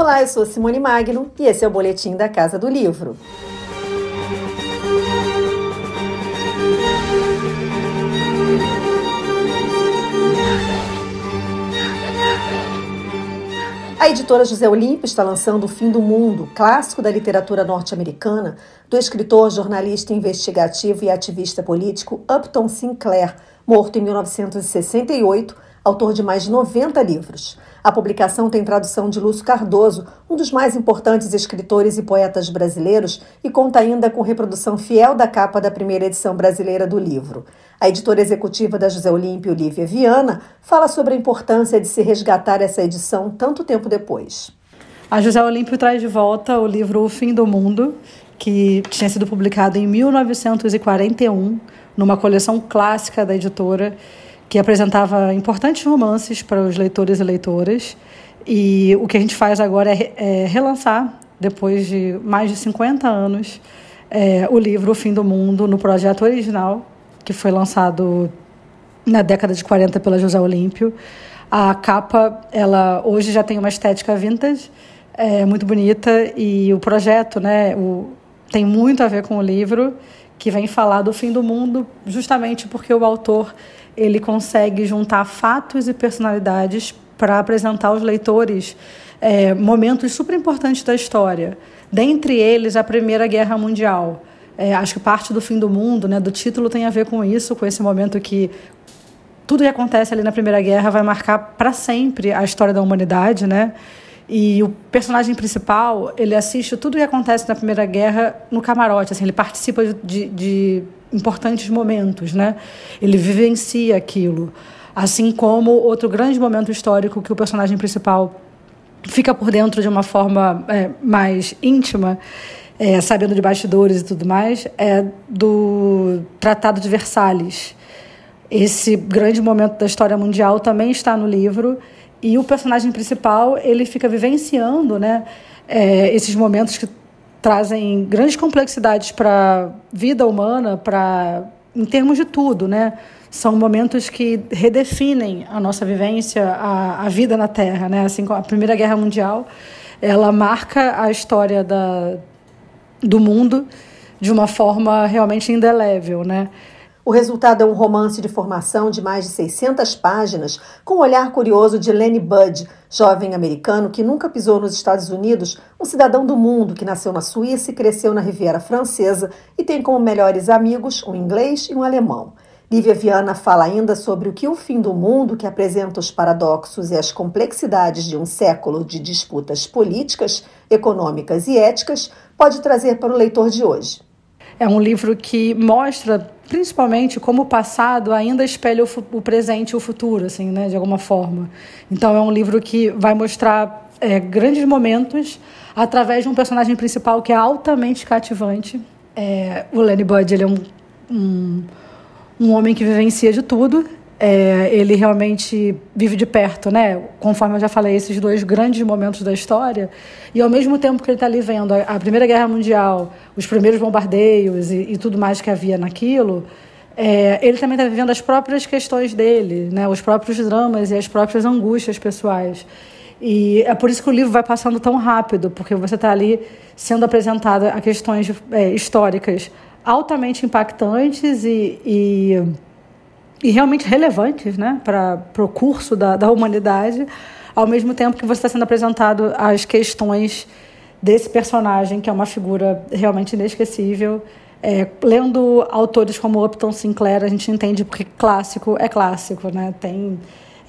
Olá, eu sou Simone Magno e esse é o Boletim da Casa do Livro. A editora José Olímpio está lançando O Fim do Mundo, clássico da literatura norte-americana, do escritor, jornalista investigativo e ativista político Upton Sinclair, morto em 1968, autor de mais de 90 livros. A publicação tem tradução de Lúcio Cardoso, um dos mais importantes escritores e poetas brasileiros, e conta ainda com reprodução fiel da capa da primeira edição brasileira do livro. A editora executiva da José Olímpio, Lívia Viana, fala sobre a importância de se resgatar essa edição tanto tempo depois. A José Olímpio traz de volta o livro O Fim do Mundo, que tinha sido publicado em 1941, numa coleção clássica da editora que apresentava importantes romances para os leitores e leitoras. E o que a gente faz agora é, é relançar, depois de mais de 50 anos, é, o livro O Fim do Mundo no projeto original, que foi lançado na década de 40 pela José Olímpio. A capa, ela hoje já tem uma estética vintage, é muito bonita, e o projeto né, o, tem muito a ver com o livro, que vem falar do fim do mundo, justamente porque o autor ele consegue juntar fatos e personalidades para apresentar aos leitores é, momentos super importantes da história. Dentre eles, a Primeira Guerra Mundial. É, acho que parte do fim do mundo, né, do título, tem a ver com isso, com esse momento que tudo que acontece ali na Primeira Guerra vai marcar para sempre a história da humanidade, né? E o personagem principal, ele assiste tudo que acontece na Primeira Guerra no camarote, assim, ele participa de, de importantes momentos, né? Ele vivencia aquilo. Assim como outro grande momento histórico que o personagem principal fica por dentro de uma forma é, mais íntima, é, sabendo de bastidores e tudo mais, é do Tratado de Versalhes. Esse grande momento da história mundial também está no livro e o personagem principal ele fica vivenciando, né, é, esses momentos que trazem grandes complexidades para a vida humana, para em termos de tudo, né? São momentos que redefinem a nossa vivência, a, a vida na Terra, né? Assim, a Primeira Guerra Mundial, ela marca a história da, do mundo de uma forma realmente indelével, né? O resultado é um romance de formação de mais de 600 páginas, com o olhar curioso de Lenny Budd, jovem americano que nunca pisou nos Estados Unidos, um cidadão do mundo que nasceu na Suíça e cresceu na Riviera Francesa e tem como melhores amigos um inglês e um alemão. Lívia Viana fala ainda sobre o que o fim do mundo, que apresenta os paradoxos e as complexidades de um século de disputas políticas, econômicas e éticas, pode trazer para o leitor de hoje. É um livro que mostra principalmente como o passado ainda espelha o, o, presente e o futuro, assim, né, de alguma forma. Então é um livro que vai mostrar é, grandes momentos através de um personagem principal que é altamente cativante. É, o Lenny Budd ele é um, um, um homem que vivencia de tudo é, ele realmente vive de perto, né? Conforme eu já falei, esses dois grandes momentos da história. E ao mesmo tempo que ele está ali vendo a, a, Primeira Guerra Mundial, os primeiros bombardeios e, e tudo mais que havia naquilo, é, ele também está vivendo as próprias questões dele, né? Os próprios dramas e as próprias angústias pessoais. E é por isso que o livro vai passando tão rápido, porque você está ali sendo apresentada a questões é, históricas altamente impactantes e, e e realmente relevantes né, para o curso da, da humanidade, ao mesmo tempo que você está sendo apresentado às questões desse personagem, que é uma figura realmente inesquecível. É, lendo autores como Upton Sinclair, a gente entende porque clássico é clássico, né? Tem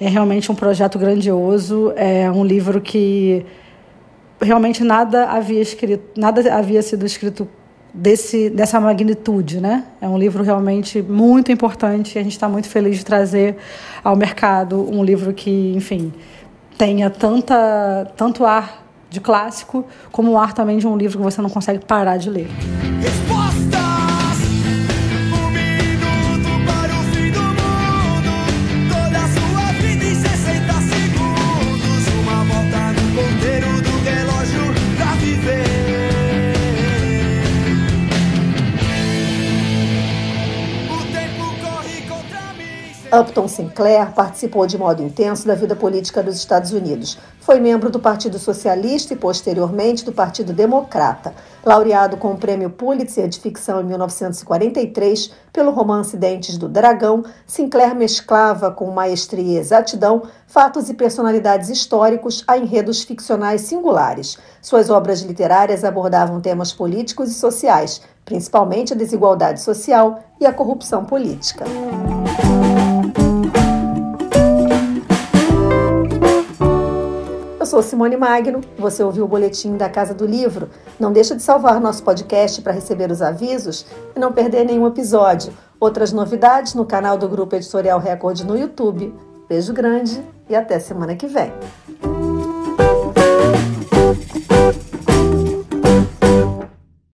é realmente um projeto grandioso, é um livro que realmente nada havia escrito, nada havia sido escrito desse, dessa magnitude, né? É um livro realmente muito importante e a gente está muito feliz de trazer ao mercado um livro que, enfim, tenha tanta, tanto ar de clássico como o ar também de um livro que você não consegue parar de ler. Upton Sinclair participou de modo intenso da vida política dos Estados Unidos. Foi membro do Partido Socialista e, posteriormente, do Partido Democrata. Laureado com o Prêmio Pulitzer de Ficção em 1943 pelo romance Dentes do Dragão, Sinclair mesclava com maestria e exatidão fatos e personalidades históricos a enredos ficcionais singulares. Suas obras literárias abordavam temas políticos e sociais, principalmente a desigualdade social e a corrupção política. Sou Simone Magno, você ouviu o boletim da Casa do Livro. Não deixa de salvar nosso podcast para receber os avisos e não perder nenhum episódio. Outras novidades no canal do Grupo Editorial Record no YouTube. Beijo grande e até semana que vem.